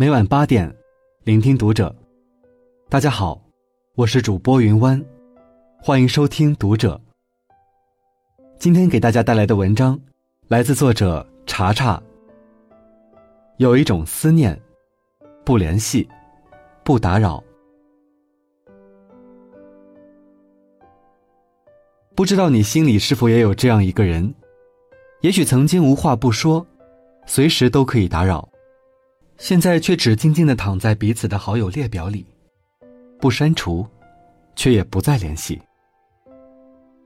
每晚八点，聆听读者。大家好，我是主播云湾，欢迎收听读者。今天给大家带来的文章来自作者查查。有一种思念，不联系，不打扰。不知道你心里是否也有这样一个人？也许曾经无话不说，随时都可以打扰，现在却只静静的躺在彼此的好友列表里，不删除，却也不再联系。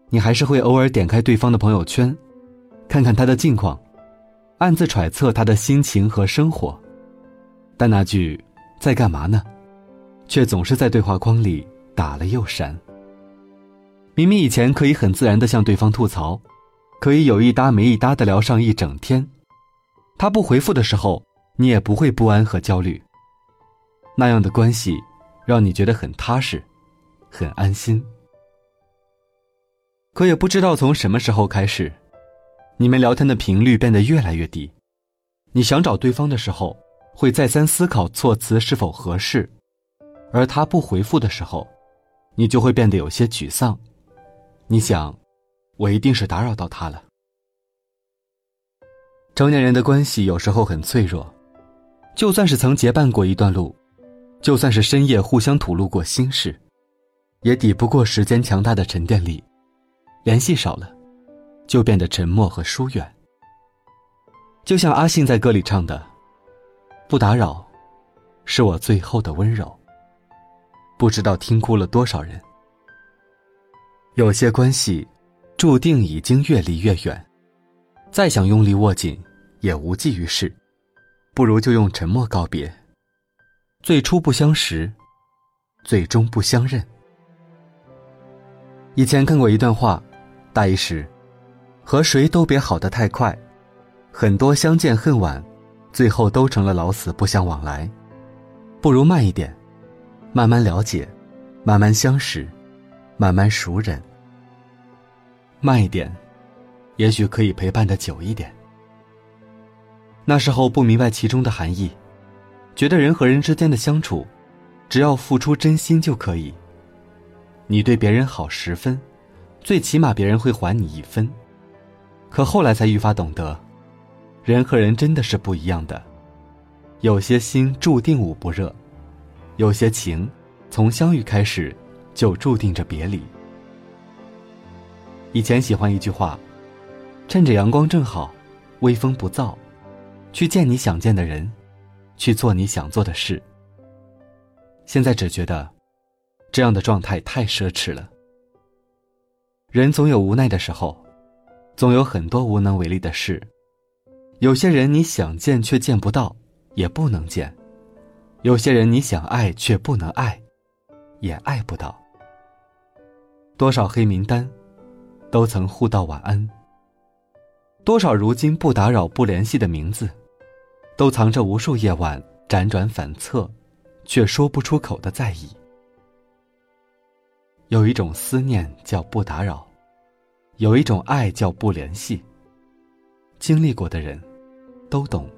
你还是会偶尔点开对方的朋友圈，看看他的近况，暗自揣测他的心情和生活，但那句“在干嘛呢”，却总是在对话框里打了又删。明明以前可以很自然的向对方吐槽，可以有一搭没一搭的聊上一整天，他不回复的时候，你也不会不安和焦虑。那样的关系，让你觉得很踏实，很安心。可也不知道从什么时候开始，你们聊天的频率变得越来越低。你想找对方的时候，会再三思考措辞是否合适，而他不回复的时候，你就会变得有些沮丧。你想，我一定是打扰到他了。成年人的关系有时候很脆弱，就算是曾结伴过一段路，就算是深夜互相吐露过心事，也抵不过时间强大的沉淀力。联系少了，就变得沉默和疏远。就像阿信在歌里唱的：“不打扰，是我最后的温柔。”不知道听哭了多少人。有些关系，注定已经越离越远，再想用力握紧，也无济于事，不如就用沉默告别。最初不相识，最终不相认。以前看过一段话，大意是：和谁都别好得太快，很多相见恨晚，最后都成了老死不相往来。不如慢一点，慢慢了解，慢慢相识。慢慢熟人，慢一点，也许可以陪伴的久一点。那时候不明白其中的含义，觉得人和人之间的相处，只要付出真心就可以。你对别人好十分，最起码别人会还你一分。可后来才愈发懂得，人和人真的是不一样的，有些心注定捂不热，有些情从相遇开始。就注定着别离。以前喜欢一句话：“趁着阳光正好，微风不燥，去见你想见的人，去做你想做的事。”现在只觉得，这样的状态太奢侈了。人总有无奈的时候，总有很多无能为力的事。有些人你想见却见不到，也不能见；有些人你想爱却不能爱，也爱不到。多少黑名单，都曾互道晚安。多少如今不打扰、不联系的名字，都藏着无数夜晚辗转反侧，却说不出口的在意。有一种思念叫不打扰，有一种爱叫不联系。经历过的人，都懂。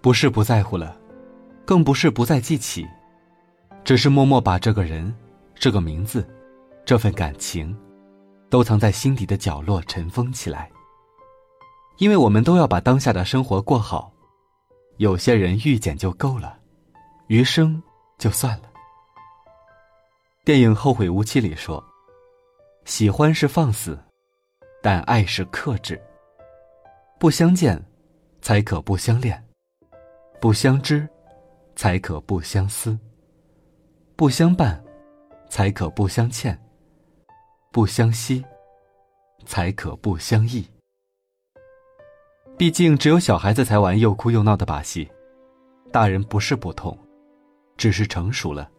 不是不在乎了，更不是不再记起，只是默默把这个人。这个名字，这份感情，都藏在心底的角落尘封起来。因为我们都要把当下的生活过好，有些人遇见就够了，余生就算了。电影《后会无期》里说：“喜欢是放肆，但爱是克制。不相见，才可不相恋；不相知，才可不相思；不相伴。”才可不相欠，不相惜，才可不相忆。毕竟，只有小孩子才玩又哭又闹的把戏，大人不是不痛，只是成熟了。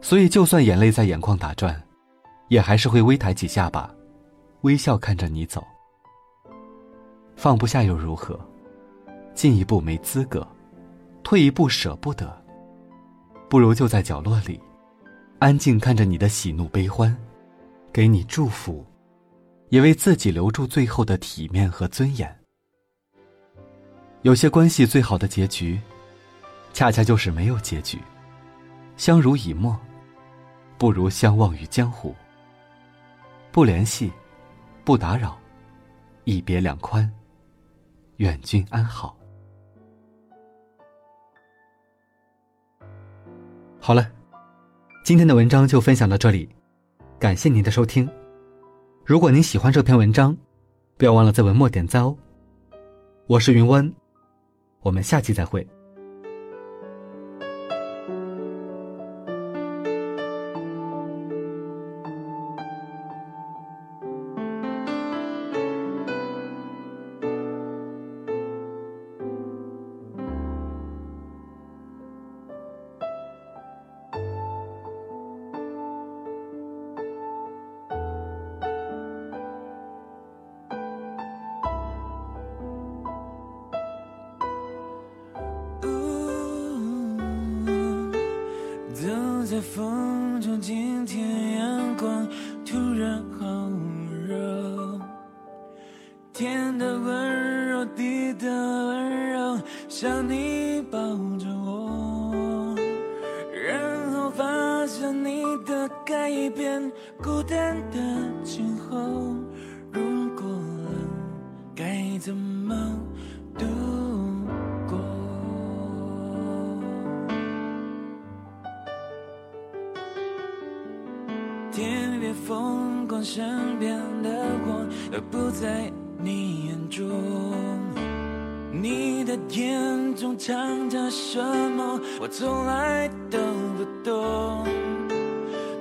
所以，就算眼泪在眼眶打转，也还是会微抬起下巴，微笑看着你走。放不下又如何？进一步没资格，退一步舍不得，不如就在角落里。安静看着你的喜怒悲欢，给你祝福，也为自己留住最后的体面和尊严。有些关系最好的结局，恰恰就是没有结局。相濡以沫，不如相忘于江湖。不联系，不打扰，一别两宽。愿君安好。好了，今天的文章就分享到这里，感谢您的收听。如果您喜欢这篇文章，不要忘了在文末点赞哦。我是云温，我们下期再会。在风中，今天阳光突然好热，天的温柔，地的温柔，像你抱着我，然后发现你的改变，孤单的今后，如果冷，该怎么度？风光，身边的我都不在你眼中。你的眼中藏着什么？我从来都不懂。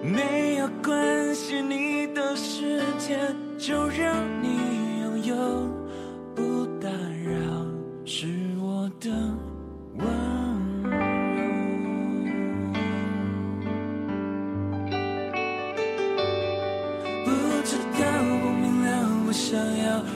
没有关系，你的世界就让你